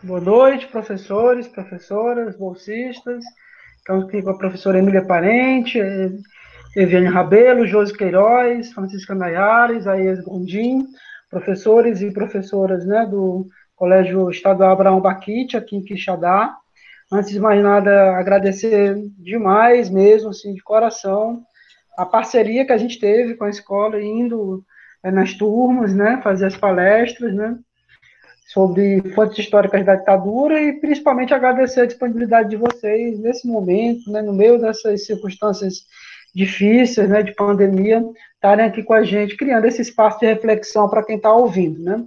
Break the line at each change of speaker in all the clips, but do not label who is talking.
Boa noite, professores, professoras, bolsistas. Estamos aqui com a professora Emília Parente, Eviane Rabelo, Josi Queiroz, Francisca Nayara, Isaías Gondim, professores e professoras né, do Colégio Estadual Abraão Baquite, aqui em Quixadá. Antes de mais nada, agradecer demais mesmo, assim, de coração, a parceria que a gente teve com a escola, indo é, nas turmas, né, fazer as palestras, né, sobre fontes históricas da ditadura e principalmente agradecer a disponibilidade de vocês nesse momento, né, no meio dessas circunstâncias difíceis, né, de pandemia, estarem aqui com a gente, criando esse espaço de reflexão para quem está ouvindo, né?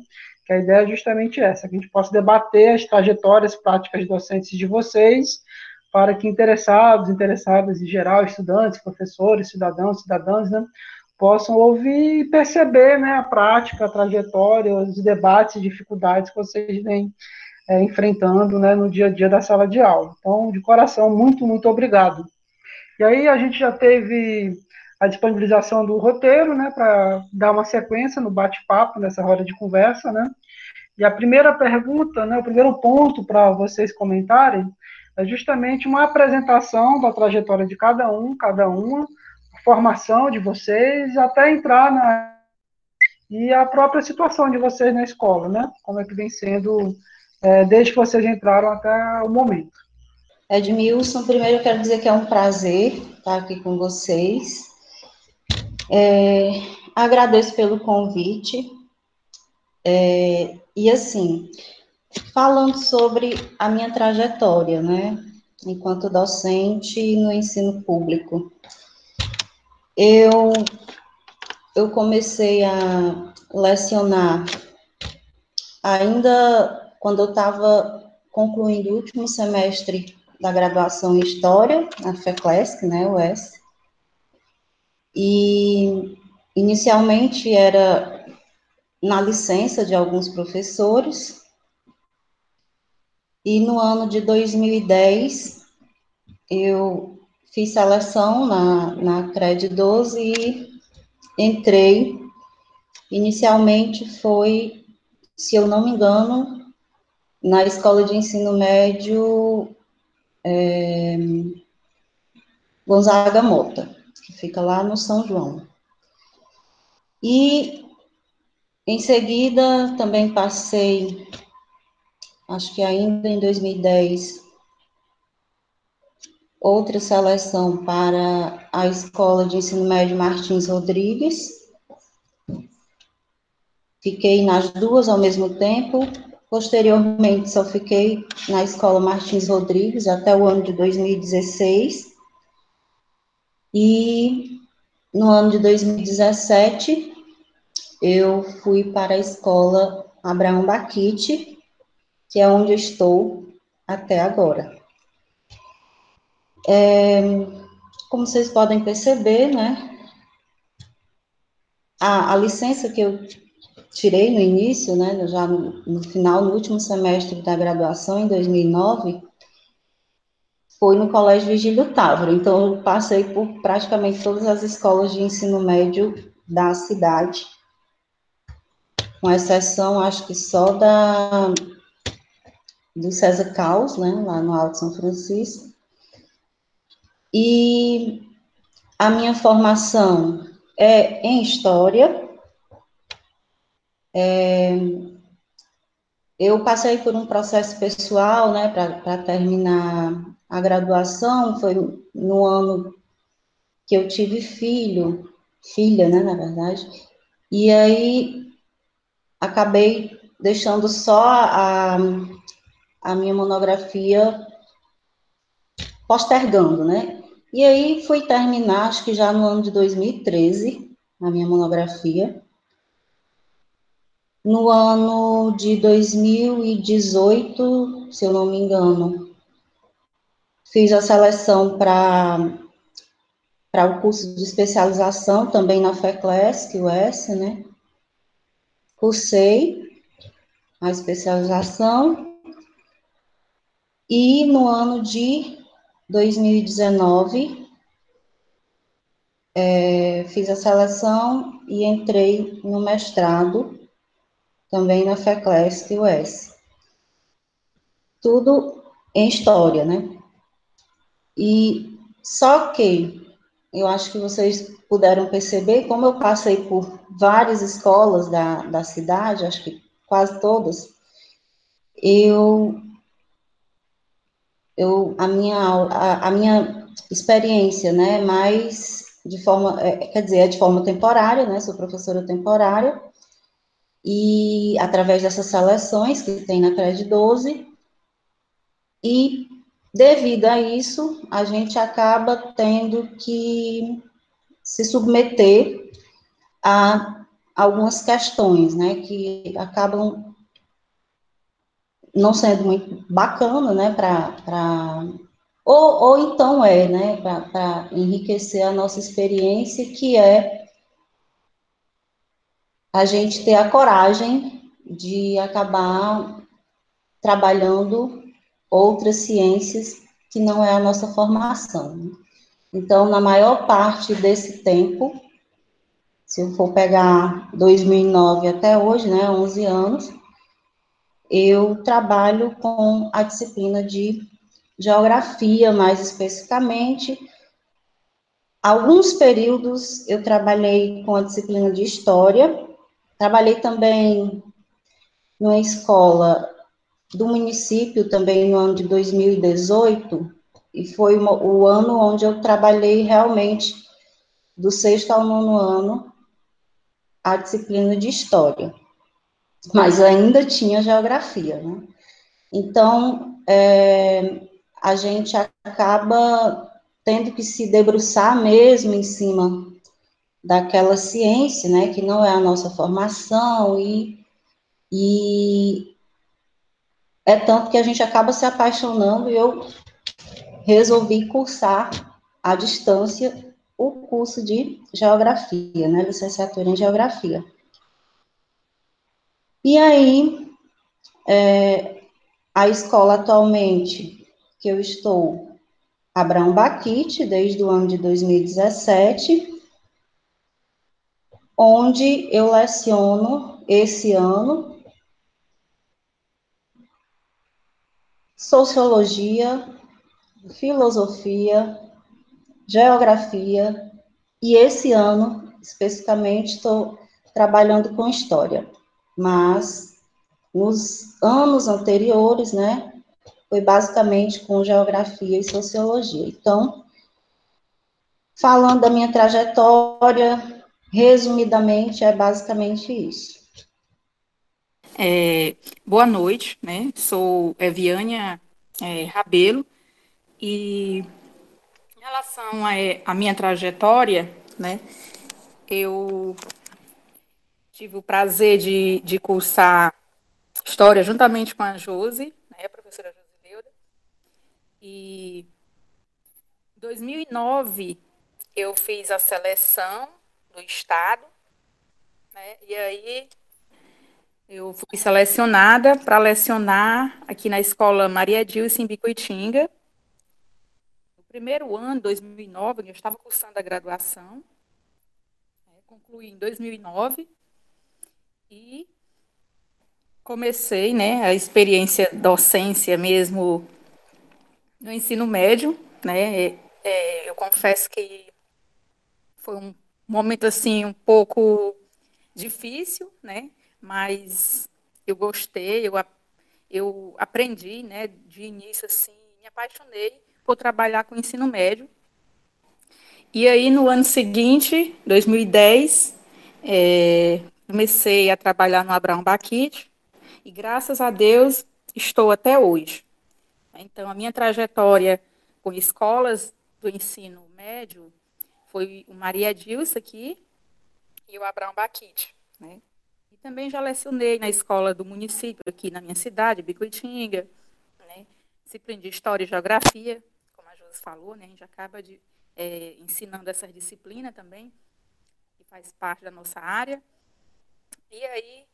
Que a ideia é justamente essa, que a gente possa debater as trajetórias práticas docentes de vocês, para que interessados, interessadas em geral, estudantes, professores, cidadãos, cidadãs, né, possam ouvir e perceber né, a prática, a trajetória, os debates, dificuldades que vocês vêm é, enfrentando né, no dia a dia da sala de aula. Então, de coração, muito, muito obrigado. E aí a gente já teve a disponibilização do roteiro, né, para dar uma sequência no bate-papo, nessa roda de conversa, né, e a primeira pergunta, né, o primeiro ponto para vocês comentarem é justamente uma apresentação da trajetória de cada um, cada uma, formação de vocês, até entrar na e a própria situação de vocês na escola, né, como é que vem sendo é, desde que vocês entraram até o momento.
Edmilson, primeiro eu quero dizer que é um prazer estar aqui com vocês. É, agradeço pelo convite. É, e assim, falando sobre a minha trajetória, né, enquanto docente no ensino público. Eu, eu comecei a lecionar ainda quando eu estava concluindo o último semestre da graduação em História, na FECLESC, né, US. E, inicialmente, era na licença de alguns professores, e no ano de 2010, eu fiz seleção na, na CRED 12 e entrei. Inicialmente foi, se eu não me engano, na escola de ensino médio é, Gonzaga Mota, que fica lá no São João. E em seguida também passei, acho que ainda em 2010, outra seleção para a Escola de Ensino Médio Martins Rodrigues. Fiquei nas duas ao mesmo tempo, Posteriormente, só fiquei na Escola Martins Rodrigues até o ano de 2016. E no ano de 2017, eu fui para a Escola Abraão Baquite, que é onde estou até agora. É, como vocês podem perceber, né, a, a licença que eu tirei no início, né, já no, no, final, no último semestre da graduação, em 2009, foi no Colégio Vigílio Távora. Então, eu passei por praticamente todas as escolas de ensino médio da cidade, com exceção, acho que só da do César Caos, né, lá no Alto São Francisco. E a minha formação é em História, é, eu passei por um processo pessoal, né, para terminar a graduação, foi no ano que eu tive filho, filha, né, na verdade, e aí acabei deixando só a, a minha monografia postergando, né, e aí fui terminar, acho que já no ano de 2013, a minha monografia, no ano de 2018, se eu não me engano, fiz a seleção para para o curso de especialização também na FECLESC, US, né? Cursei a especialização e no ano de 2019 é, fiz a seleção e entrei no mestrado também na FECLESC US. tudo em história, né? E só que eu acho que vocês puderam perceber, como eu passei por várias escolas da, da cidade, acho que quase todas, eu, eu a, minha, a, a minha experiência, né, mais de forma, é, quer dizer, é de forma temporária, né, sou professora temporária, e através dessas seleções que tem na CRED 12, e devido a isso, a gente acaba tendo que se submeter a algumas questões, né, que acabam não sendo muito bacana, né, para ou, ou então é, né, para enriquecer a nossa experiência, que é a gente ter a coragem de acabar trabalhando outras ciências que não é a nossa formação. Né? Então, na maior parte desse tempo, se eu for pegar 2009 até hoje, né, 11 anos, eu trabalho com a disciplina de geografia, mais especificamente. Alguns períodos eu trabalhei com a disciplina de história, trabalhei também numa escola do município também no ano de 2018, e foi o ano onde eu trabalhei realmente do sexto ao nono ano a disciplina de história, mas ainda tinha geografia, né? Então, é, a gente acaba tendo que se debruçar mesmo em cima daquela ciência, né, que não é a nossa formação, e, e é tanto que a gente acaba se apaixonando, e eu resolvi cursar à distância o curso de geografia, né, licenciatura em geografia. E aí, é, a escola atualmente que eu estou Abraão Baquite, desde o ano de 2017, onde eu leciono esse ano sociologia, filosofia, geografia, e esse ano, especificamente, estou trabalhando com história. Mas nos anos anteriores, né, foi basicamente com geografia e sociologia. Então, falando da minha trajetória, resumidamente, é basicamente isso.
É, boa noite, né? Sou Eviânia é, Rabelo e em relação à minha trajetória, né? Eu tive o prazer de, de cursar História juntamente com a Josi, né, a professora e em 2009 eu fiz a seleção do estado, né? E aí eu fui selecionada para lecionar aqui na escola Maria Dilce em Bicuitinga. No primeiro ano, 2009, eu estava cursando a graduação, né? concluí em 2009 e comecei, né, a experiência docência mesmo no ensino médio, né? É, é, eu confesso que foi um momento assim um pouco difícil, né? Mas eu gostei, eu, eu aprendi, né? De início assim, me apaixonei por trabalhar com ensino médio. E aí no ano seguinte, 2010, é, comecei a trabalhar no Abraão Baquite e graças a Deus estou até hoje. Então, a minha trajetória com escolas do ensino médio foi o Maria Dilsa aqui e o Abraão Baquite, né? E também já lecionei na escola do município aqui na minha cidade, Bicuitinga, né? Disciplina de História e Geografia, como a Josi falou, né? A gente acaba de, é, ensinando essa disciplina também, que faz parte da nossa área. E aí,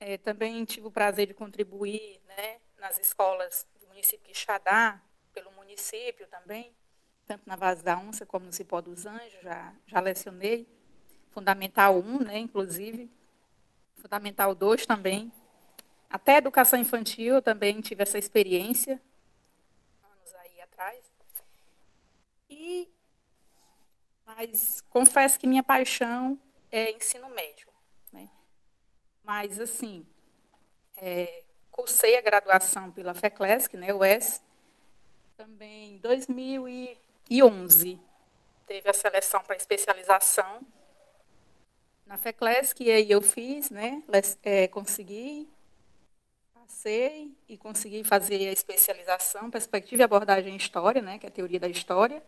é, também tive o prazer de contribuir, né? nas escolas do município de Xadá, pelo município também, tanto na Vaz da Onça como no Cipó dos Anjos, já, já lecionei. Fundamental 1, né, inclusive. Fundamental 2 também. até educação infantil eu também tive essa experiência, anos aí atrás. E, mas confesso que minha paixão é ensino médio. Mas, assim, é, cursei a graduação pela FECLESC, né, UES, também em 2011. Teve a seleção para especialização na FECLESC, e aí eu fiz, né, é, consegui, passei e consegui fazer a especialização, perspectiva e abordagem em história, né, que é a teoria da história.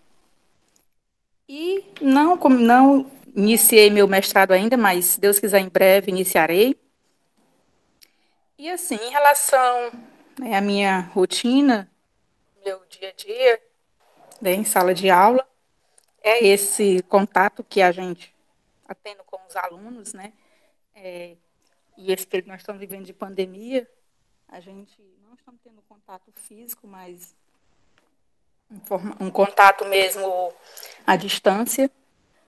E não, não iniciei meu mestrado ainda, mas se Deus quiser em breve iniciarei. E assim, em relação né, à minha rotina, meu dia a dia, né, em sala de aula, é esse contato que a gente está tendo com os alunos, né? É, e esse período que nós estamos vivendo de pandemia, a gente não estamos tendo contato físico, mas um, contato mesmo à distância,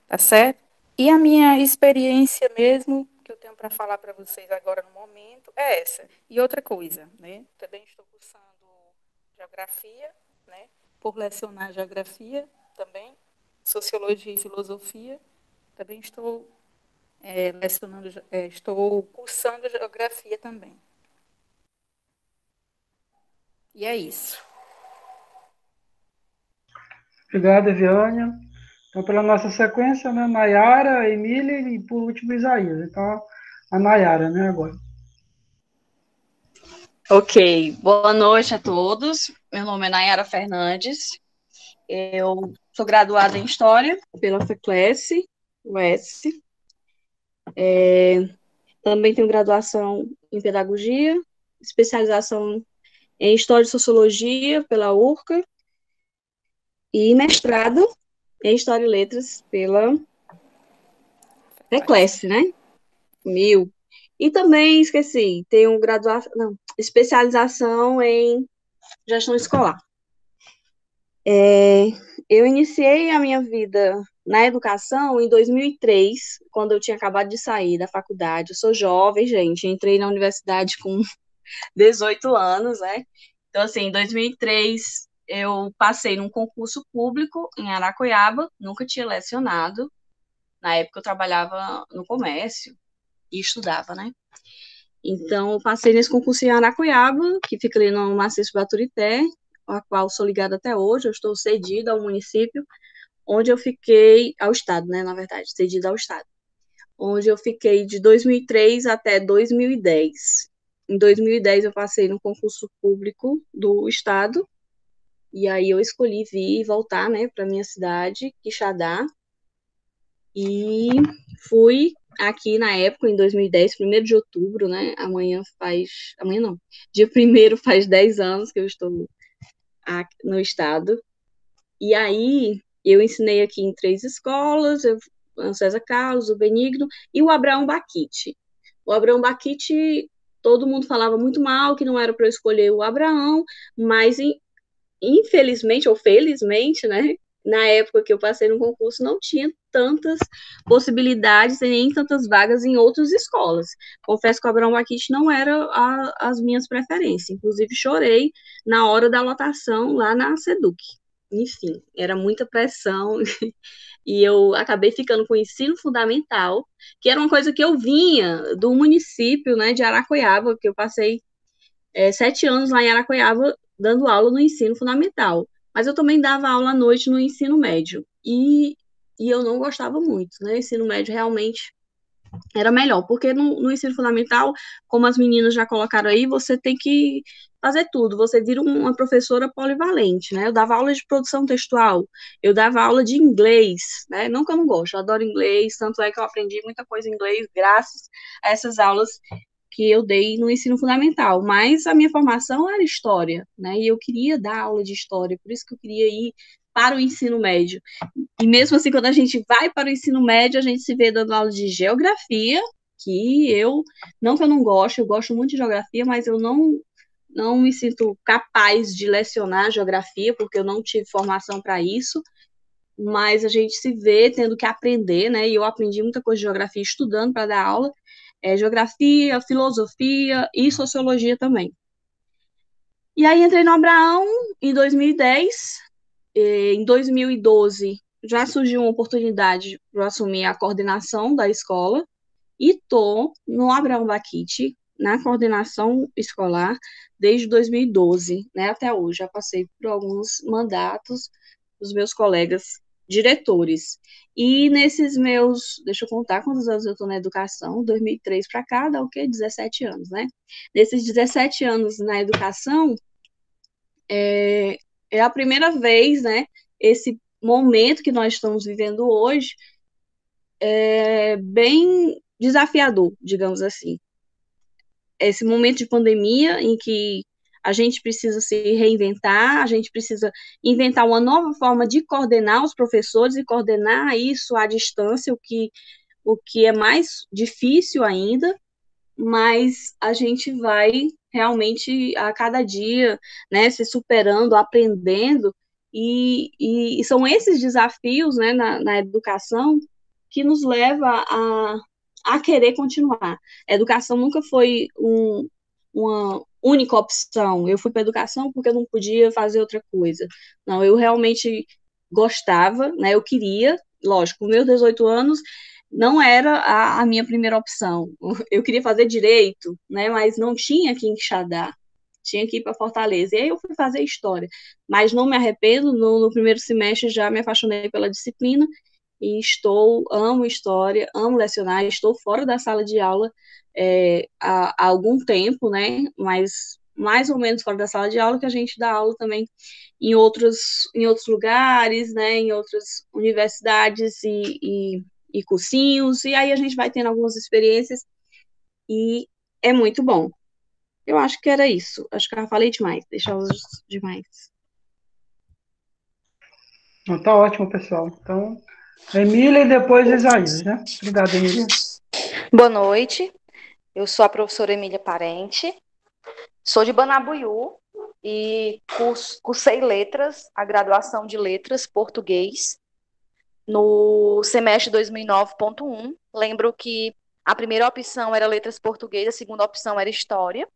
tá certo? E a minha experiência mesmo que eu tenho para falar para vocês agora no momento é essa. E outra coisa, né? Também estou cursando geografia, né? Por lecionar geografia também, sociologia e filosofia. Também estou é, lecionando, é, estou cursando geografia também. E é isso.
Obrigado, Eviânia. Então, pela nossa sequência, né, Nayara, Emília e, por último, Isaías. Então, a Nayara, né, agora.
Ok, boa noite a todos. Meu nome é Nayara Fernandes. Eu sou graduada em História pela FECLES, UES. É, também tenho graduação em Pedagogia, especialização em História e Sociologia pela URCA e mestrado em História e Letras pela FECLES, né? Mil. E também, esqueci, tenho graduação, não, especialização em gestão escolar. É, eu iniciei a minha vida na educação em 2003, quando eu tinha acabado de sair da faculdade. Eu sou jovem, gente, entrei na universidade com 18 anos, né? Então, assim, em 2003 eu passei num concurso público em Aracoiaba, nunca tinha lecionado. Na época eu trabalhava no comércio e estudava, né? Então, eu passei nesse concurso em Aracoiaba, que fica ali no Maciço Baturité, a qual sou ligada até hoje, eu estou cedida ao município, onde eu fiquei, ao Estado, né, na verdade, cedida ao Estado, onde eu fiquei de 2003 até 2010. Em 2010 eu passei no concurso público do Estado, e aí eu escolhi vir e voltar, né, para minha cidade, Quixadá, e fui aqui na época, em 2010, 1 de outubro, né? Amanhã faz. Amanhã não. Dia 1 faz 10 anos que eu estou aqui no estado. E aí eu ensinei aqui em três escolas, eu, o César Carlos, o Benigno e o Abraão Baquite. O Abraão Baquite, todo mundo falava muito mal, que não era para eu escolher o Abraão, mas infelizmente ou felizmente, né? Na época que eu passei no concurso, não tinha tantas possibilidades e nem tantas vagas em outras escolas. Confesso que o Abraão Baquite não era a, as minhas preferências. Inclusive, chorei na hora da lotação lá na SEDUC. Enfim, era muita pressão. e eu acabei ficando com o ensino fundamental, que era uma coisa que eu vinha do município né, de Aracoiaba, que eu passei é, sete anos lá em Aracoiaba dando aula no ensino fundamental, mas eu também dava aula à noite no ensino médio, e, e eu não gostava muito, né? O ensino médio realmente era melhor, porque no, no, ensino fundamental, como as meninas já colocaram aí, você tem que fazer tudo, você vira uma professora polivalente, né? Eu dava aula de produção textual, eu dava aula de inglês, né? Não que eu não gosto, eu adoro inglês, tanto é que eu aprendi muita coisa em inglês graças a essas aulas que eu dei no ensino fundamental, mas a minha formação era história, né? E eu queria dar aula de história, por isso que eu queria ir para o ensino médio. E mesmo assim, quando a gente vai para o ensino médio, a gente se vê dando aula de geografia, que eu, não que eu não gosto, eu gosto muito de geografia, mas eu não não me sinto capaz de lecionar geografia, porque eu não tive formação para isso, mas a gente se vê tendo que aprender, né? E eu aprendi muita coisa de geografia estudando para dar aula, é, geografia, filosofia e sociologia também. E aí entrei no Abraão em 2010. Em 2012 já surgiu uma oportunidade para assumir a coordenação da escola e tô no Abraão Baquite, na coordenação escolar desde 2012, né, até hoje. Já passei por alguns mandatos dos meus colegas diretores. E nesses meus, deixa eu contar quantos anos eu estou na educação, 2003 para cá, dá o quê? 17 anos, né? Nesses 17 anos na educação, é, é a primeira vez, né, esse momento que nós estamos vivendo hoje, é bem desafiador, digamos assim. Esse momento de pandemia em que a gente precisa se reinventar, a gente precisa inventar uma nova forma de coordenar os professores e coordenar isso à distância, o que, o que é mais difícil ainda, mas a gente vai realmente a cada dia, né, se superando, aprendendo, e, e, e são esses desafios, né, na, na educação que nos leva a, a querer continuar. A educação nunca foi um, uma única opção. Eu fui para educação porque eu não podia fazer outra coisa. Não, eu realmente gostava, né? Eu queria, lógico, com meus 18 anos não era a, a, minha primeira opção. Eu queria fazer direito, né? Mas não tinha em Quixadá. Tinha que ir para Fortaleza. E aí eu fui fazer história. Mas não me arrependo, no, no primeiro semestre já me apaixonei pela disciplina e estou, amo história, amo lecionar, estou fora da sala de aula é, há, há, algum tempo, né? Mas mais ou menos fora da sala de aula, que a gente dá aula também em outros, em outros lugares, né? Em outras universidades e, e, e cursinhos, e aí a gente vai tendo algumas experiências e é muito bom. Eu acho que era isso. Acho que eu falei demais, deixar os demais.
Então, tá ótimo, pessoal. Então, Emília e depois Isaías, né? Obrigada, Emília.
Boa noite. Eu sou a professora Emília Parente. Sou de Banabuiú e cursei letras, a graduação de letras português no semestre 2009.1. Lembro que a primeira opção era letras português, a segunda opção era história.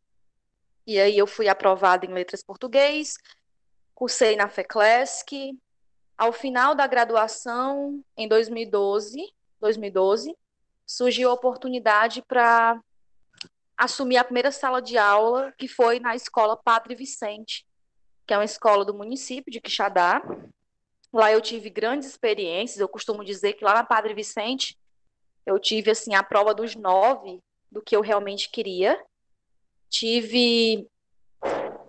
E aí eu fui aprovada em letras português, cursei na FECLESC, ao final da graduação, em 2012, 2012 surgiu a oportunidade para assumir a primeira sala de aula, que foi na escola Padre Vicente, que é uma escola do município de Quixadá. Lá eu tive grandes experiências, eu costumo dizer que lá na Padre Vicente eu tive assim a prova dos nove do que eu realmente queria. Tive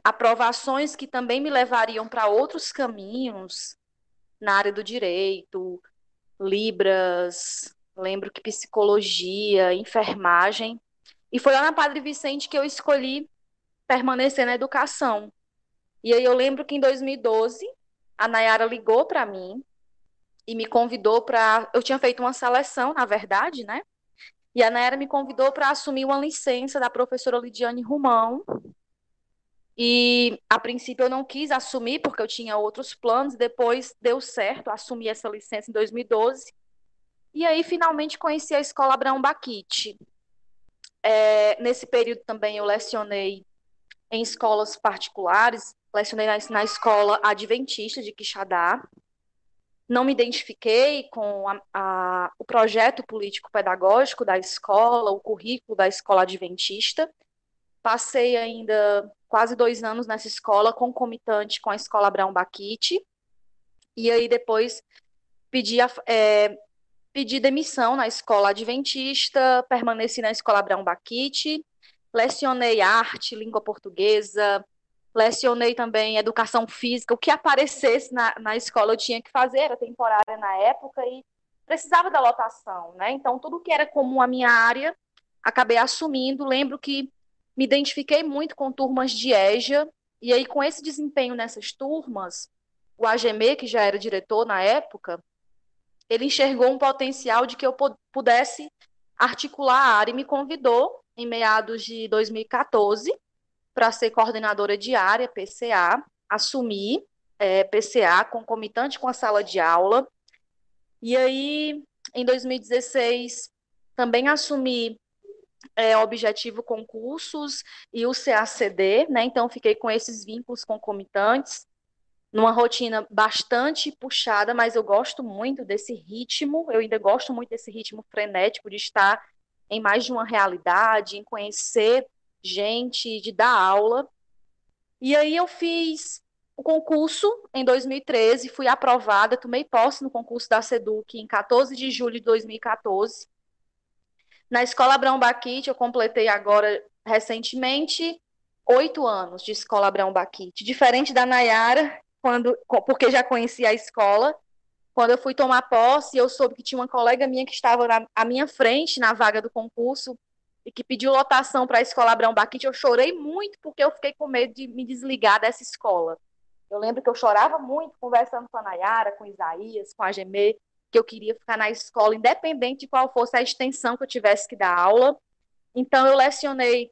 aprovações que também me levariam para outros caminhos, na área do direito, Libras, lembro que psicologia, enfermagem. E foi lá na Padre Vicente que eu escolhi permanecer na educação. E aí eu lembro que em 2012 a Nayara ligou para mim e me convidou para. Eu tinha feito uma seleção, na verdade, né? E a Nayara me convidou para assumir uma licença da professora Lidiane Romão, e a princípio eu não quis assumir porque eu tinha outros planos, depois deu certo, assumi essa licença em 2012. E aí finalmente conheci a escola Abraão Baquite. É, nesse período também eu lecionei em escolas particulares, lecionei na, na escola adventista de Quixadá. Não me identifiquei com a, a, o projeto político-pedagógico da escola, o currículo da escola adventista. Passei ainda quase dois anos nessa escola, concomitante com a escola Abraão Baquite. E aí depois pedi, a, é, pedi demissão na escola adventista, permaneci na escola Abraão Baquite, lecionei arte, língua portuguesa, lecionei também educação física, o que aparecesse na, na escola eu tinha que fazer, era temporária na época e precisava da lotação, né? Então, tudo que era comum à minha área, acabei assumindo. Lembro que me identifiquei muito com turmas de EJA, e aí com esse desempenho nessas turmas, o AGME, que já era diretor na época, ele enxergou um potencial de que eu pudesse articular a área e me convidou em meados de 2014 para ser coordenadora de área, PCA, assumir é, PCA concomitante com a sala de aula. E aí, em 2016, também assumi é, Objetivo Concursos e o CACD, né? Então, fiquei com esses vínculos concomitantes, numa rotina bastante puxada, mas eu gosto muito desse ritmo, eu ainda gosto muito desse ritmo frenético de estar em mais de uma realidade, em conhecer gente, de dar aula. E aí eu fiz o concurso em 2013, fui aprovada, tomei posse no concurso da SEDUC em 14 de julho de 2014. Na Escola Abrão Baquite, eu completei agora, recentemente, oito anos de Escola Abrão Baquite. Diferente da Nayara, quando, porque já conhecia a escola, quando eu fui tomar posse, eu soube que tinha uma colega minha que estava na, à minha frente na vaga do concurso e que pediu lotação para a escola Abrão Baquite. Eu chorei muito porque eu fiquei com medo de me desligar dessa escola. Eu lembro que eu chorava muito conversando com a Nayara, com Isaías, com a Gemê, que eu queria ficar na escola, independente de qual fosse a extensão que eu tivesse que dar aula. Então, eu lecionei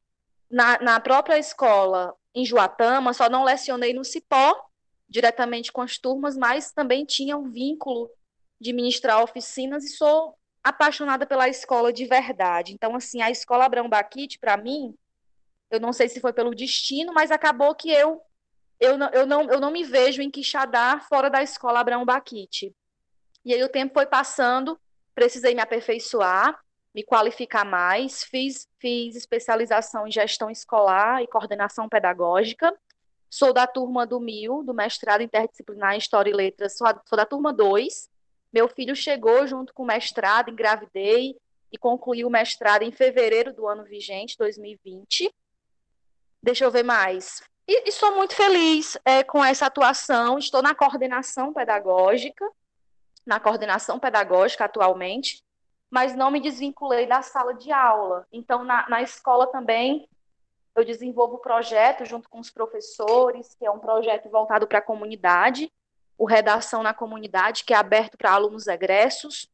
na, na própria escola em Juatama, só não lecionei no Cipó, diretamente com as turmas, mas também tinha um vínculo de ministrar oficinas e sou apaixonada pela escola de verdade. Então, assim, a escola Abrão Baquite, para mim, eu não sei se foi pelo destino, mas acabou que eu eu não, eu não, eu não me vejo em Quixadá fora da escola Abraão Baquite. E aí o tempo foi passando, precisei me aperfeiçoar, me qualificar mais, fiz, fiz especialização em gestão escolar e coordenação pedagógica. Sou da turma do MIL, do mestrado interdisciplinar em História e Letras, sou, a, sou da turma 2. Meu filho chegou junto com o mestrado, engravidei e concluí o mestrado em fevereiro do ano vigente, 2020. Deixa eu ver mais. E, e sou muito feliz é, com essa atuação. Estou na coordenação pedagógica, na coordenação pedagógica atualmente, mas não me desvinculei da sala de aula. Então, na, na escola também, eu desenvolvo projeto junto com os professores, que é um projeto voltado para a comunidade, o Redação na Comunidade, que é aberto para alunos egressos.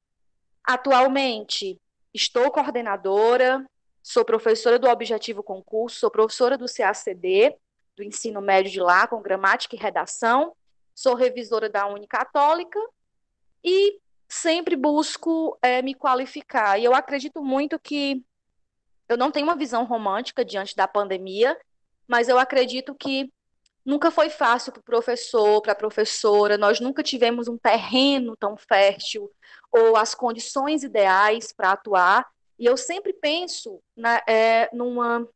Atualmente, estou coordenadora, sou professora do Objetivo Concurso, sou professora do CACD, do ensino médio de lá, com gramática e redação. Sou revisora da Unicatólica e sempre busco é, me qualificar. E eu acredito muito que eu não tenho uma visão romântica diante da pandemia, mas eu acredito que nunca foi fácil para o professor, para a professora, nós nunca tivemos um terreno tão fértil ou as condições ideais para atuar. E eu sempre penso na, é, numa,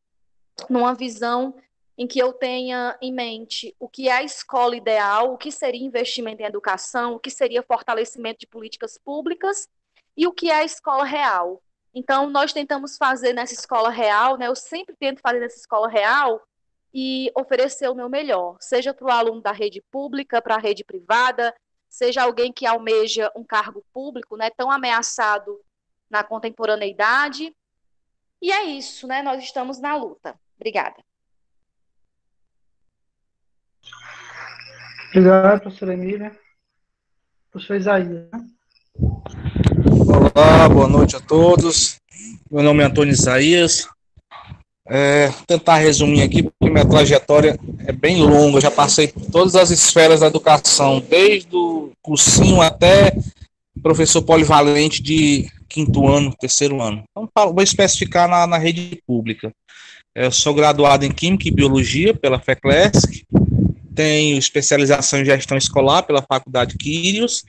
numa visão em que eu tenha em mente o que é a escola ideal, o que seria investimento em educação, o que seria fortalecimento de políticas públicas e o que é a escola real. Então, nós tentamos fazer nessa escola real, né, eu sempre tento fazer nessa escola real e oferecer o meu melhor, seja para o aluno da rede pública, para a rede privada, seja alguém que almeja um cargo público, né, tão ameaçado na contemporaneidade. E é isso, né? Nós estamos na luta. Obrigada.
Obrigado, professora Emília. Professor Isaías.
Olá, boa noite a todos. Meu nome é Antônio Isaías. É, tentar resumir aqui, porque minha trajetória é bem longa. Eu já passei por todas as esferas da educação, desde o cursinho até professor polivalente de quinto ano, terceiro ano. Então, vou especificar na, na rede pública. Eu sou graduado em Química e Biologia pela FECLESC, tenho especialização em gestão escolar pela Faculdade Quírios,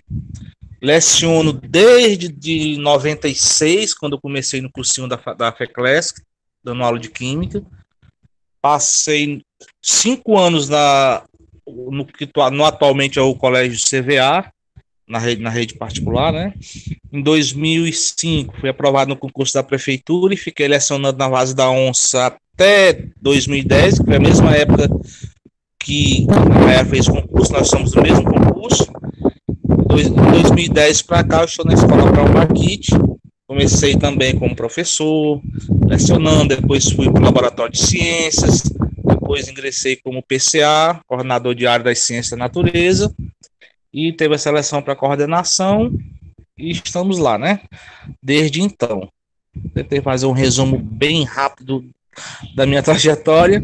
leciono desde de 96, quando eu comecei no cursinho da, da FECLESC, dando aula de Química, passei cinco anos na, no que no, atualmente é o Colégio CVA, na rede, na rede particular, né? Em 2005, fui aprovado no concurso da prefeitura e fiquei lecionando na base da onça até 2010, que foi a mesma época que a Maia fez concurso, nós somos do mesmo concurso. Em 2010 para cá, eu estou na escola para o Marquite. Comecei também como professor, lecionando, depois fui para o laboratório de ciências, depois ingressei como PCA, coordenador de área das ciências da natureza, e teve a seleção para coordenação, e estamos lá, né? Desde então. Tentei fazer um resumo bem rápido da minha trajetória.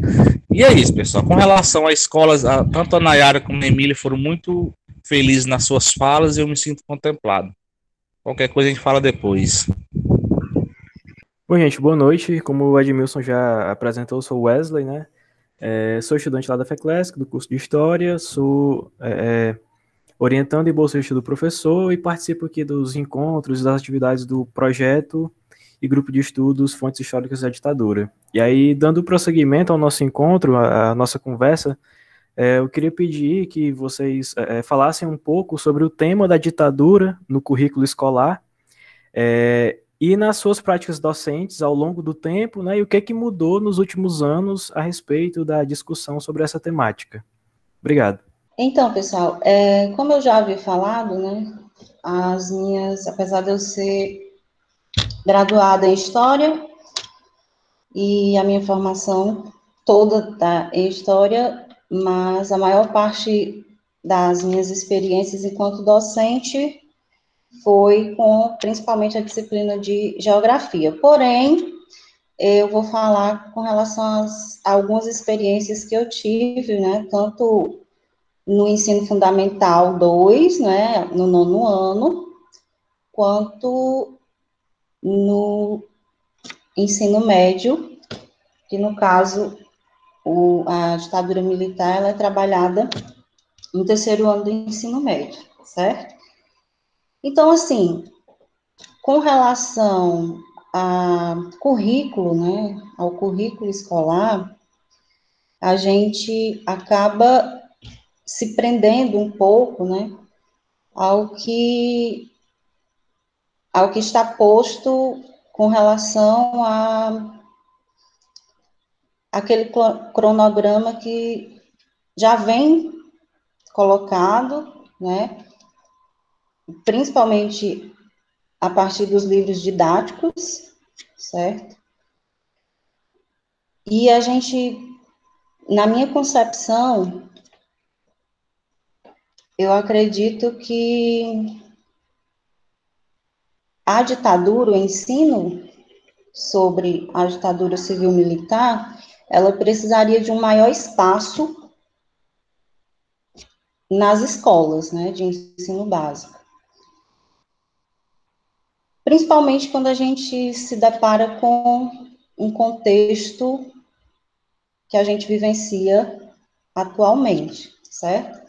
E é isso, pessoal. Com relação às escolas, a, tanto a Nayara como a Emília foram muito felizes nas suas falas e eu me sinto contemplado. Qualquer coisa a gente fala depois.
Bom, gente, boa noite. Como o Edmilson já apresentou, eu sou Wesley, né? É, sou estudante lá da FECLESC, do curso de História, sou é, é, orientando e bolsista do professor e participo aqui dos encontros das atividades do projeto e grupo de estudos Fontes Históricas da Ditadura. E aí, dando prosseguimento ao nosso encontro, à nossa conversa, é, eu queria pedir que vocês é, falassem um pouco sobre o tema da ditadura no currículo escolar é, e nas suas práticas docentes ao longo do tempo, né, e o que, é que mudou nos últimos anos a respeito da discussão sobre essa temática. Obrigado.
Então, pessoal, é, como eu já havia falado, né, as minhas, apesar de eu ser graduada em História, e a minha formação toda está em História, mas a maior parte das minhas experiências enquanto docente foi com principalmente a disciplina de geografia. Porém, eu vou falar com relação às, a algumas experiências que eu tive, né, tanto no ensino fundamental 2, né, no nono ano, quanto no ensino médio, que no caso o, a ditadura militar ela é trabalhada no terceiro ano do ensino médio, certo? Então, assim, com relação a currículo, né, ao currículo escolar, a gente acaba se prendendo um pouco, né, ao que ao que está posto com relação a aquele cronograma que já vem colocado, né, principalmente a partir dos livros didáticos, certo? E a gente, na minha concepção, eu acredito que a ditadura, o ensino sobre a ditadura civil-militar, ela precisaria de um maior espaço nas escolas, né, de ensino básico. Principalmente quando a gente se depara com um contexto que a gente vivencia atualmente, certo?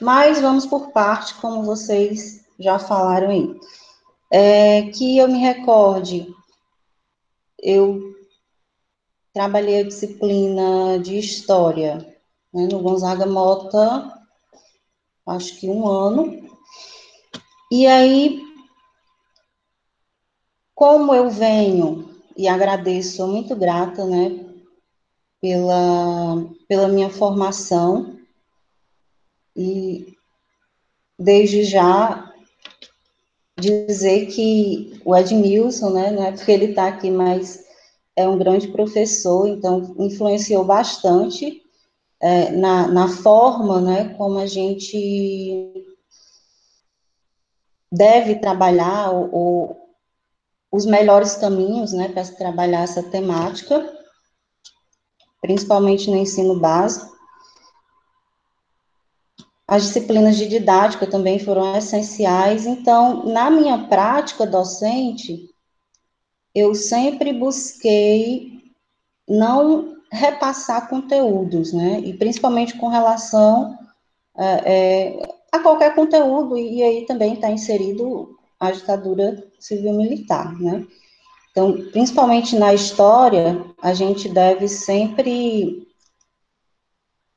Mas vamos por parte, como vocês já falaram aí. É, que eu me recorde, eu trabalhei a disciplina de História né, no Gonzaga Mota, acho que um ano. E aí, como eu venho, e agradeço, sou muito grata, né, pela, pela minha formação, e desde já dizer que o Edmilson, né, não é porque ele está aqui, mas é um grande professor, então influenciou bastante é, na, na forma, né, como a gente deve trabalhar os melhores caminhos, né, para trabalhar essa temática, principalmente no ensino básico. As disciplinas de didática também foram essenciais. Então, na minha prática docente, eu sempre busquei não repassar conteúdos, né? E principalmente com relação é, é, a qualquer conteúdo, e aí também está inserido a ditadura civil-militar, né? Então, principalmente na história, a gente deve sempre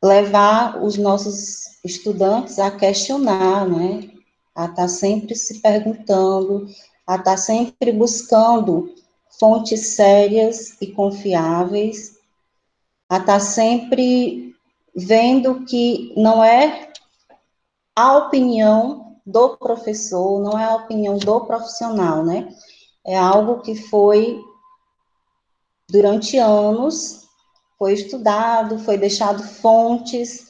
levar os nossos estudantes a questionar, né? A estar tá sempre se perguntando, a estar tá sempre buscando fontes sérias e confiáveis, a estar tá sempre vendo que não é a opinião do professor, não é a opinião do profissional, né? É algo que foi durante anos, foi estudado, foi deixado fontes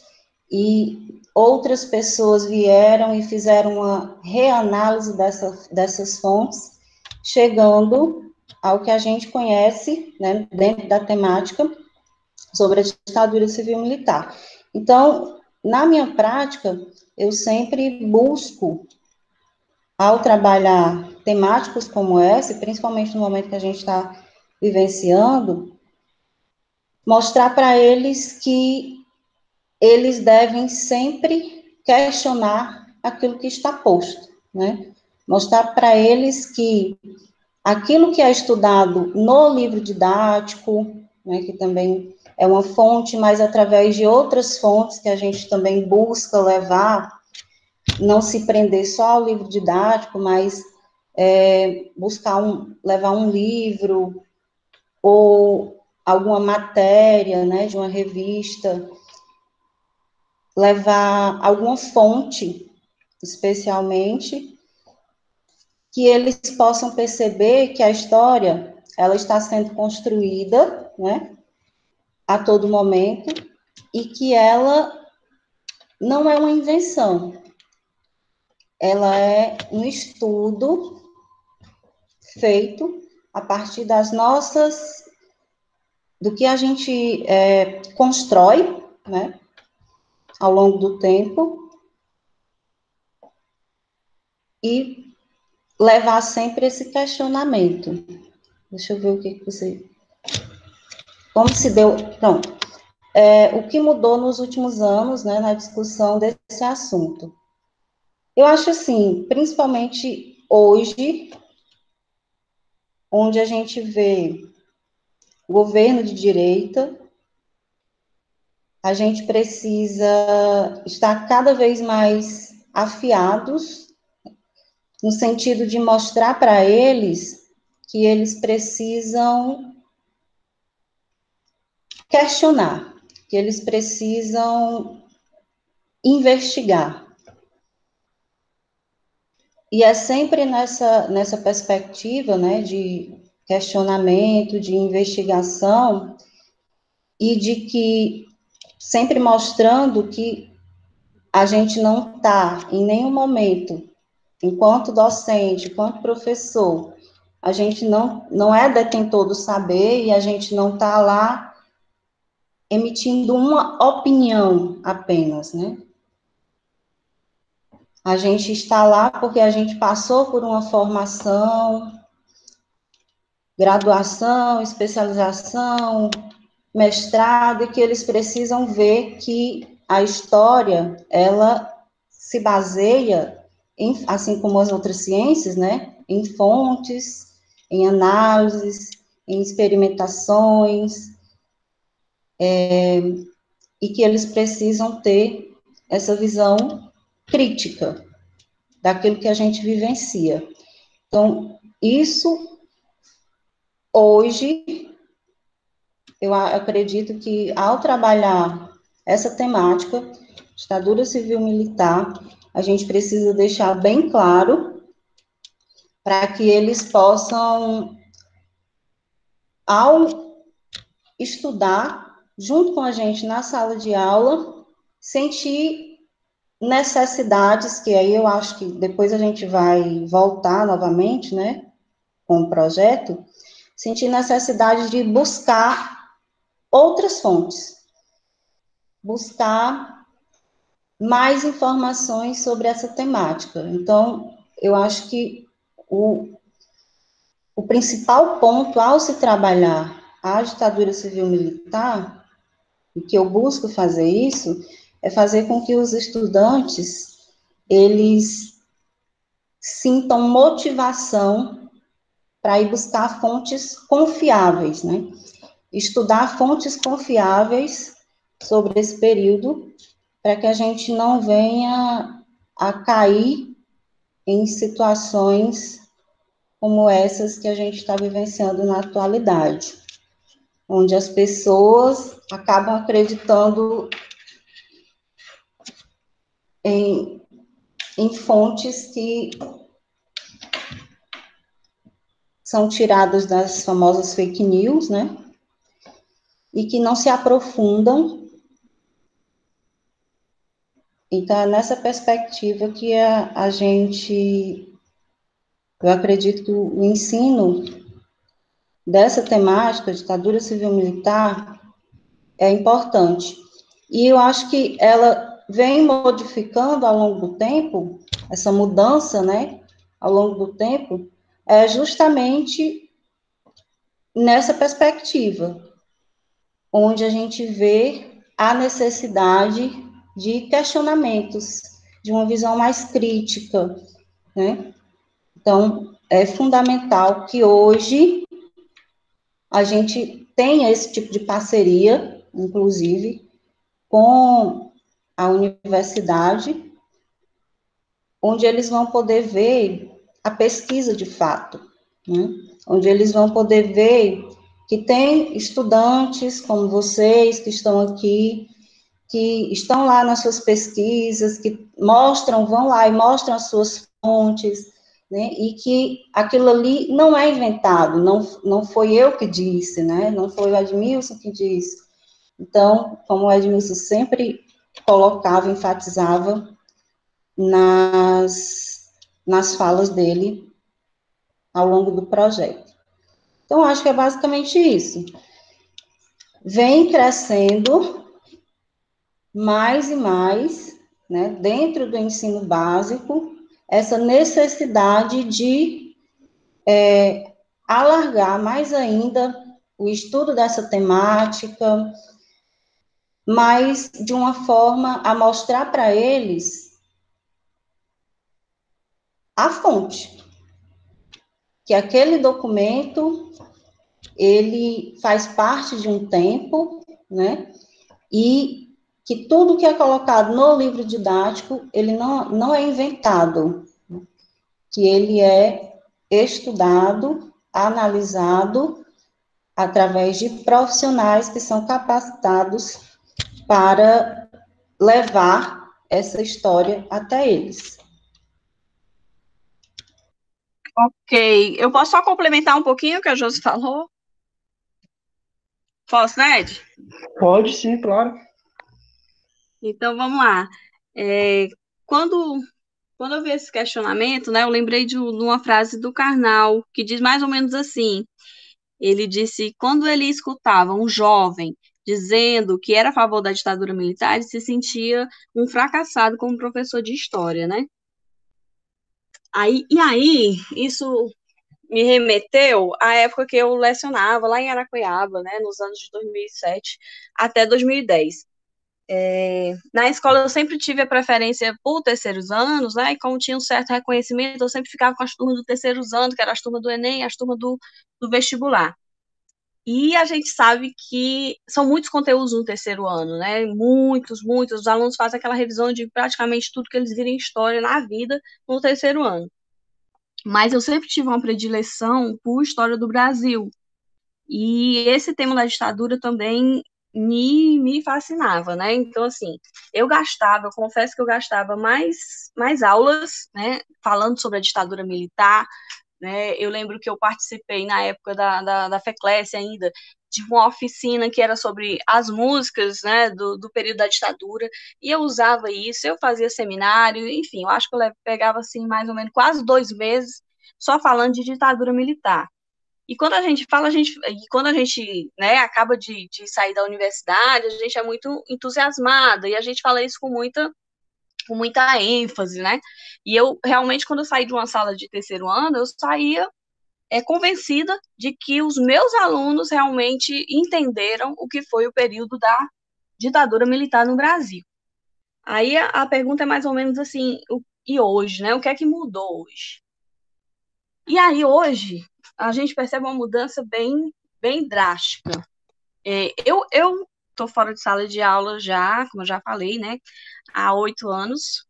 e outras pessoas vieram e fizeram uma reanálise dessa, dessas fontes, chegando ao que a gente conhece, né, dentro da temática sobre a ditadura civil-militar. Então, na minha prática, eu sempre busco, ao trabalhar temáticos como esse, principalmente no momento que a gente está vivenciando, mostrar para eles que eles devem sempre questionar aquilo que está posto, né? Mostrar para eles que aquilo que é estudado no livro didático, né, que também é uma fonte, mas através de outras fontes que a gente também busca levar, não se prender só ao livro didático, mas é, buscar um, levar um livro ou alguma matéria, né, de uma revista, levar alguma fonte, especialmente, que eles possam perceber que a história, ela está sendo construída, né, a todo momento, e que ela não é uma invenção, ela é um estudo feito a partir das nossas, do que a gente é, constrói, né, ao longo do tempo, e levar sempre esse questionamento. Deixa eu ver o que, você. Como se deu. Pronto. É, o que mudou nos últimos anos, né, na discussão desse assunto? Eu acho assim, principalmente hoje, onde a gente vê governo de direita, a gente precisa estar cada vez mais afiados, no sentido de mostrar para eles que eles precisam questionar, que eles precisam investigar. E é sempre nessa, nessa perspectiva, né, de questionamento, de investigação, e de que, sempre mostrando que a gente não está, em nenhum momento, enquanto docente, enquanto professor, a gente não, não é detentor do saber e a gente não está lá emitindo uma opinião apenas, né? A gente está lá porque a gente passou por uma formação, graduação, especialização, mestrado, e que eles precisam ver que a história, ela se baseia, em, assim como as outras ciências, né, em fontes, em análises, em experimentações, é, e que eles precisam ter essa visão crítica daquilo que a gente vivencia. Então, isso, hoje, eu acredito que ao trabalhar essa temática, ditadura civil-militar, a gente precisa deixar bem claro para que eles possam, ao estudar junto com a gente na sala de aula, sentir necessidades, que aí eu acho que depois a gente vai voltar novamente, né, com o projeto, sentir necessidade de buscar outras fontes, buscar mais informações sobre essa temática. Então, eu acho que o, o principal ponto ao se trabalhar a ditadura civil-militar, e que eu busco fazer isso, é fazer com que os estudantes eles sintam motivação para ir buscar fontes confiáveis, né? Estudar fontes confiáveis sobre esse período, para que a gente não venha a cair em situações como essas que a gente está vivenciando na atualidade, onde as pessoas acabam acreditando em, em fontes que são tiradas das famosas fake news, né? E que não se aprofundam. Então, é nessa perspectiva que a, a gente, eu acredito que o ensino dessa temática, ditadura civil-militar, é importante. E eu acho que ela vem modificando ao longo do tempo, essa mudança, né, ao longo do tempo, é justamente nessa perspectiva, onde a gente vê a necessidade de questionamentos, de uma visão mais crítica, né? Então, é fundamental que hoje a gente tenha esse tipo de parceria, inclusive, com a universidade, onde eles vão poder ver a pesquisa de fato, né? onde eles vão poder ver que tem estudantes como vocês que estão aqui, que estão lá nas suas pesquisas, que mostram, vão lá e mostram as suas fontes, né, e que aquilo ali não é inventado, não, não foi eu que disse, né, não foi o Edmilson que disse. Então, como o Edmilson sempre colocava, enfatizava nas, nas falas dele ao longo do projeto. Então, acho que é basicamente isso. Vem crescendo mais e mais, né, dentro do ensino básico, essa necessidade de é, alargar mais ainda o estudo dessa temática, mas de uma forma a mostrar para eles a fonte, que aquele documento ele faz parte de um tempo, né? E que tudo que é colocado no livro didático, ele não, não é inventado, que ele é estudado, analisado através de profissionais que são capacitados para levar essa história até eles.
Ok, eu posso só complementar um pouquinho o que a Josi falou? Posso, Ned?
Pode sim, claro.
Então, vamos lá. É, quando, quando eu vi esse questionamento, né, eu lembrei de, de uma frase do Karnal, que diz mais ou menos assim. Ele disse, quando ele escutava um jovem dizendo que era a favor da ditadura militar, ele se sentia um fracassado como professor de história, né? Aí, e aí, isso me remeteu à época que eu lecionava lá em Aracuiaba, né, nos anos de 2007 até 2010. É, na escola eu sempre tive a preferência por terceiros anos, né? E como tinha um certo reconhecimento, eu sempre ficava com as turmas do terceiros anos, que era as turmas do Enem, as turmas do, do vestibular. E a gente sabe que são muitos conteúdos no terceiro ano, né? Muitos, muitos. Os alunos fazem aquela revisão de praticamente tudo que eles viram em história na vida no terceiro ano. Mas eu sempre tive uma predileção por história do Brasil. E esse tema da ditadura também me, me fascinava, né? Então, assim, eu gastava, eu confesso que eu gastava mais, mais aulas, né, falando sobre a ditadura militar, né? Eu lembro que eu participei na época da, da, da FECLES ainda, de uma oficina que era sobre as músicas, né, do, do período da ditadura, e eu usava isso, eu fazia seminário, enfim, eu acho que eu pegava, assim, mais ou menos quase dois meses só falando de ditadura militar. E quando a gente fala, a gente, e quando a gente né, acaba de, de sair da universidade, a gente é muito entusiasmada, e a gente fala isso com muita, com muita ênfase, né? E eu, realmente, quando eu saí de uma sala de terceiro ano, eu saía é, convencida de que os meus alunos realmente entenderam o que foi o período da ditadura militar no Brasil. Aí a, a pergunta é mais ou menos assim, o, e hoje, né? O que é que mudou hoje? E aí, hoje, a gente percebe uma mudança bem, bem drástica. É, eu eu estou fora de sala de aula já, como eu já falei, né, há oito anos,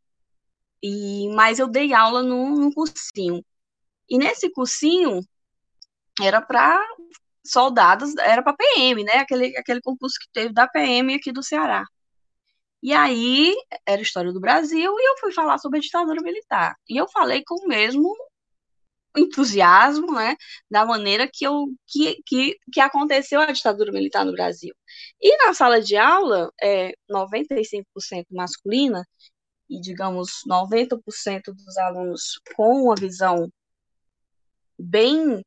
e mas eu dei aula num, num cursinho. E nesse cursinho era para soldados, era para PM, né, aquele, aquele concurso que teve da PM aqui do Ceará. E aí, era história do Brasil, e eu fui falar sobre a ditadura militar. E eu falei com o mesmo entusiasmo, né, da maneira que, eu, que, que, que aconteceu a ditadura militar no Brasil. E na sala de aula, é 95% masculina, e digamos 90% dos alunos com uma visão bem,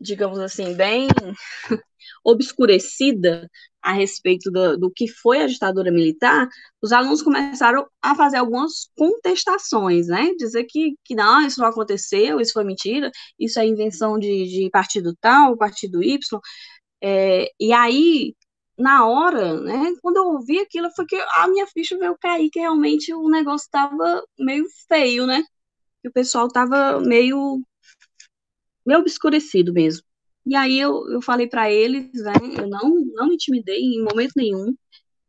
digamos assim, bem obscurecida a respeito do, do, que foi a ditadura militar, os alunos começaram a fazer algumas contestações, né? Dizer que, que não, isso não aconteceu, isso foi mentira, isso é invenção de, de partido tal, partido Y. É, e aí, na hora, né, quando eu ouvi aquilo, foi que a minha ficha veio cair, que realmente o negócio estava meio feio, né? Que o pessoal estava meio, meio obscurecido mesmo. E aí eu, eu falei para eles, né, eu não, não me intimidei em momento nenhum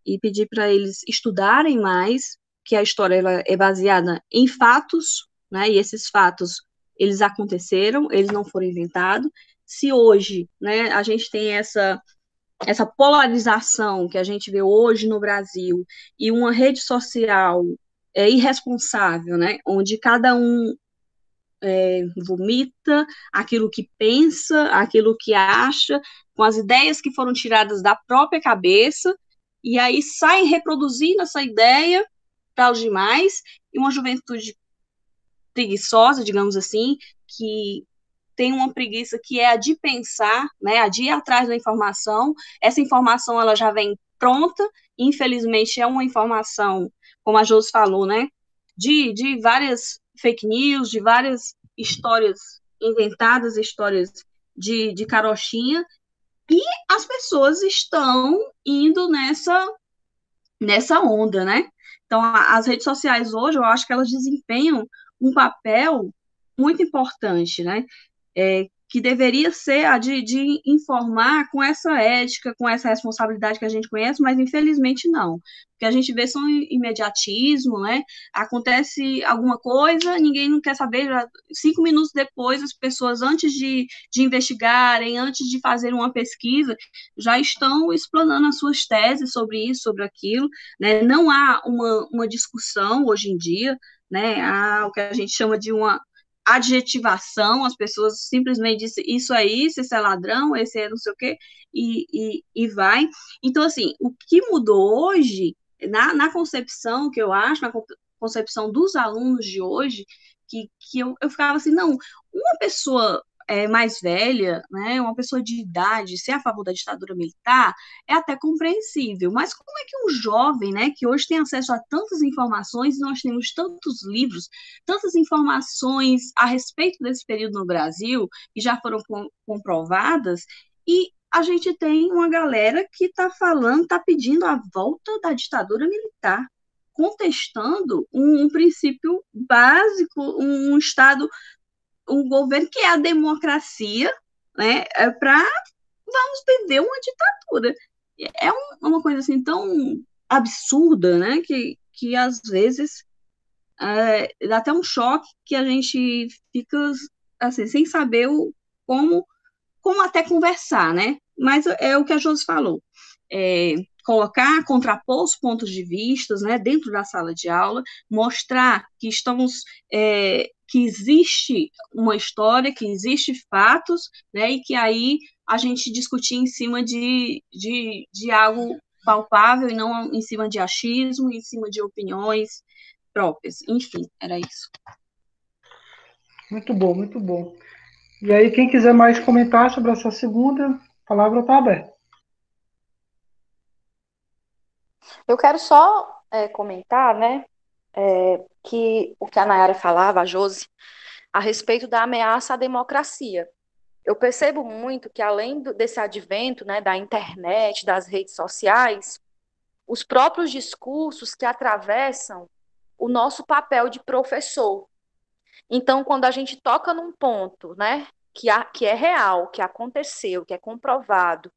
e pedi para eles estudarem mais, que a história ela é baseada em fatos, né, e esses fatos, eles aconteceram, eles não foram inventados. Se hoje, né, a gente tem essa essa polarização que a gente vê hoje no Brasil e uma rede social é, irresponsável, né, onde cada um é, vomita aquilo que pensa, aquilo que acha, com as ideias que foram tiradas da própria cabeça, e aí saem reproduzindo essa ideia para os demais, e uma juventude preguiçosa, digamos assim, que tem uma preguiça que é a de pensar, né, a de ir atrás da informação. Essa informação ela já vem pronta, infelizmente é uma informação, como a Josi falou, né, de, de várias fake news, de várias histórias inventadas, histórias de, de carochinha, e as pessoas estão indo nessa, nessa onda, né? Então, as redes sociais hoje, eu acho que elas desempenham um papel muito importante, né? É, que deveria ser a de, de, informar com essa ética, com essa responsabilidade que a gente conhece, mas infelizmente não. O que a gente vê são imediatismo, né? Acontece alguma coisa, ninguém não quer saber, já, cinco minutos depois, as pessoas, antes de, de investigarem, antes de fazer uma pesquisa, já estão explanando as suas teses sobre isso, sobre aquilo, né? Não há uma, uma discussão hoje em dia, né? Há o que a gente chama de uma adjetivação, as pessoas simplesmente dizem isso é isso, esse é ladrão, esse é não sei o quê, e, e, e vai. Então, assim, o que mudou hoje, na, na concepção que eu acho, na concepção dos alunos de hoje, que, que eu, eu ficava assim, não, uma pessoa é, mais velha, né, uma pessoa de idade, ser a favor da ditadura militar, é até compreensível. Mas como é que um jovem, né, que hoje tem acesso a tantas informações, nós temos tantos livros, tantas informações a respeito desse período no Brasil, que já foram com, comprovadas, e a gente tem uma galera que está falando, está pedindo a volta da ditadura militar, contestando um, um princípio básico, um, um Estado um governo que é a democracia, né, é para vamos viver uma ditadura. É um, uma coisa assim tão absurda, né, que, que às vezes é, dá até um choque que a gente fica assim sem saber o, como como até conversar, né? Mas é o que a Josi falou. É, colocar, contrapor os pontos de vista né, dentro da sala de aula, mostrar que estamos é, que existe uma história, que existe fatos, né, e que aí a gente discutir em cima de, de, de algo palpável e não em cima de achismo, em cima de opiniões próprias. Enfim, era isso.
Muito bom, muito bom. E aí, quem quiser mais comentar sobre essa segunda, a palavra está aberta.
Eu quero só é, comentar, né, é, que o que a Nayara falava, a Josi, a respeito da ameaça à democracia. Eu percebo muito que, além do, desse advento né, da internet, das redes sociais, os próprios discursos que atravessam o nosso papel de professor. Então, quando a gente toca num ponto né, que, a, que é real, que aconteceu, que é comprovado,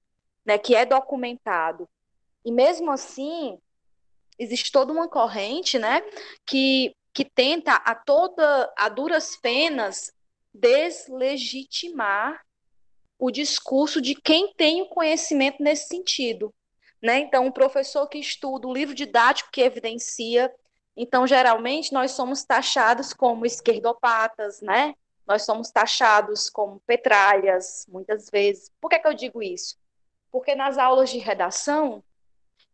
né, que é documentado, e mesmo assim, existe toda uma corrente, né, que, que tenta a toda a duras penas deslegitimar o discurso de quem tem o conhecimento nesse sentido, né? Então, o professor que estuda o livro didático que evidencia, então geralmente nós somos taxados como esquerdopatas, né? Nós somos taxados como petralhas, muitas vezes. Por que, que eu digo isso? Porque nas aulas de redação,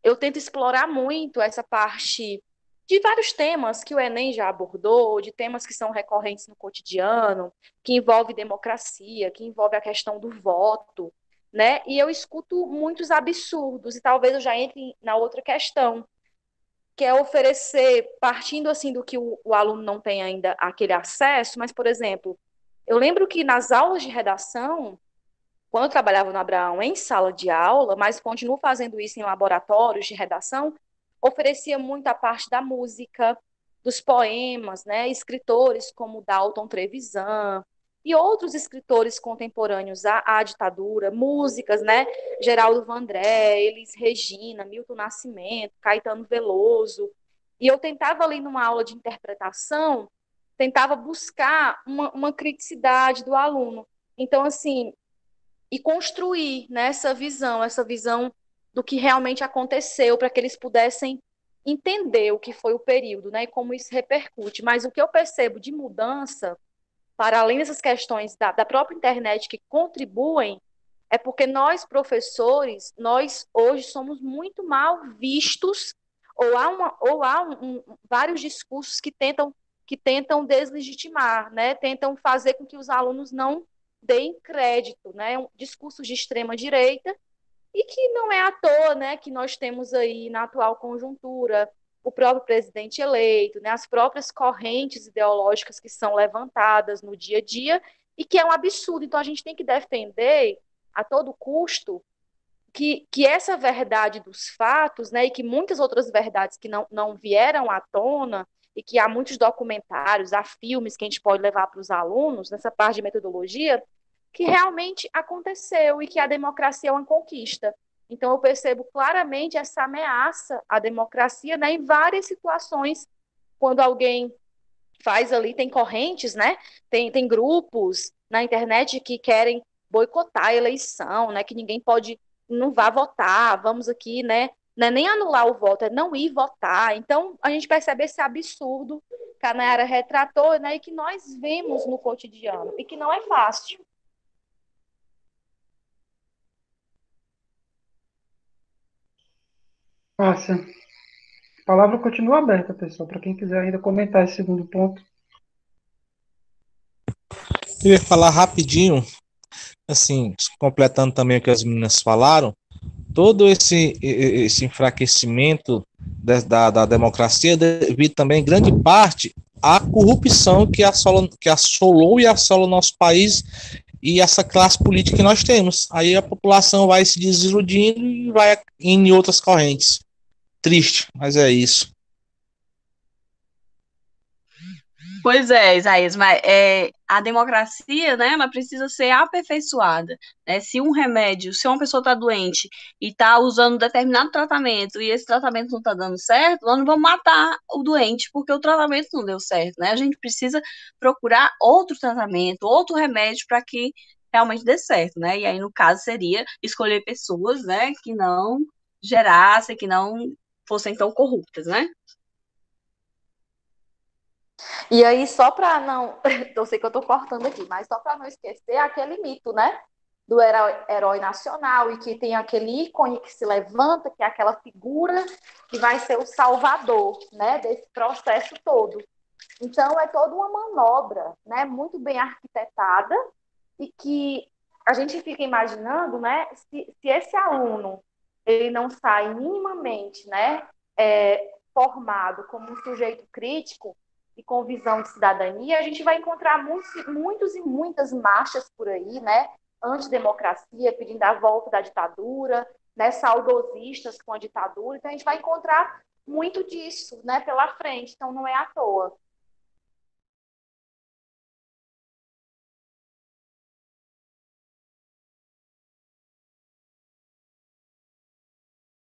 eu tento explorar muito essa parte de vários temas que o Enem já abordou, de temas que são recorrentes no cotidiano, que envolve democracia, que envolve a questão do voto. né? E eu escuto muitos absurdos, e talvez eu já entre na outra questão, que é oferecer, partindo assim do que o, o aluno não tem ainda aquele acesso, mas, por exemplo, eu lembro que nas aulas de redação, quando eu trabalhava no Abraão em sala de aula, mas continuo fazendo isso em laboratórios de redação, oferecia muito a parte da música, dos poemas, né? Escritores como Dalton Trevisan, e outros escritores contemporâneos à, à, ditadura, músicas, né? Geraldo Vandré, Elis Regina, Milton Nascimento, Caetano Veloso. E eu tentava ali numa aula de interpretação, tentava buscar uma, uma criticidade do aluno. Então, assim, e construir né, essa visão, essa visão do que realmente aconteceu, para que eles pudessem entender o que foi o período, né, e como isso repercute. Mas o que eu percebo de mudança para além dessas questões da, da própria internet que contribuem, é porque nós, professores, nós hoje somos muito mal vistos, ou há, uma, ou há um, um, vários discursos que tentam, que tentam deslegitimar, né? tentam fazer com que os alunos não deem crédito, né? um discurso de extrema direita, e que não é à toa né, que nós temos aí na atual conjuntura o próprio presidente eleito, né, as próprias correntes ideológicas que são levantadas no dia a dia e que é um absurdo. Então a gente tem que defender a todo custo que, que essa verdade dos fatos, né, e que muitas outras verdades que não, não vieram à tona e que há muitos documentários, há filmes que a gente pode levar para os alunos nessa parte de metodologia, que realmente aconteceu e que a democracia é uma conquista. Então, eu percebo claramente essa ameaça à democracia né, em várias situações, quando alguém faz ali, tem correntes, né? Tem, tem grupos na internet que querem boicotar a eleição, né? Que ninguém pode, não vá votar, vamos aqui, né? Não é nem anular o voto, é não ir votar. Então, a gente percebe esse absurdo que a Nayara retratou, né? E que nós vemos no cotidiano, e que não é fácil.
Márcia, a palavra continua aberta, pessoal, para quem quiser ainda comentar esse segundo ponto.
Eu ia falar rapidinho, assim, completando também o que as meninas falaram, todo esse, esse enfraquecimento da, da democracia devido também, em grande parte, à corrupção que assola, que assolou e assola o nosso país e essa classe política que nós temos. Aí a população vai se desiludindo e vai em outras correntes. Triste, mas é isso.
Pois é, Isaías, mas é, a democracia, né, ela precisa ser aperfeiçoada. Né? Se um remédio, se uma pessoa está doente e está usando determinado tratamento e esse tratamento não está dando certo, nós não vamos matar o doente porque o tratamento não deu certo. Né? A gente precisa procurar outro tratamento, outro remédio para que realmente dê certo. Né? E aí, no caso, seria escolher pessoas né, que não gerassem, que não fossem tão corruptas, né?
E aí, só para não. Eu sei que eu estou cortando aqui, mas só para não esquecer aquele mito, né? Do herói, herói, nacional e que tem aquele ícone que se levanta, que é aquela figura que vai ser o salvador, né? Desse processo todo. Então, é toda uma manobra, né? Muito bem arquitetada e que a gente fica imaginando, né? Se, se esse aluno ele não sai minimamente né, é, formado como um sujeito crítico e com visão de cidadania, a gente vai encontrar muitos, muitos e muitas marchas por aí, né, antidemocracia, pedindo a volta da ditadura, né, saudosistas com a ditadura, então a gente vai encontrar muito disso né, pela frente, então não é à toa.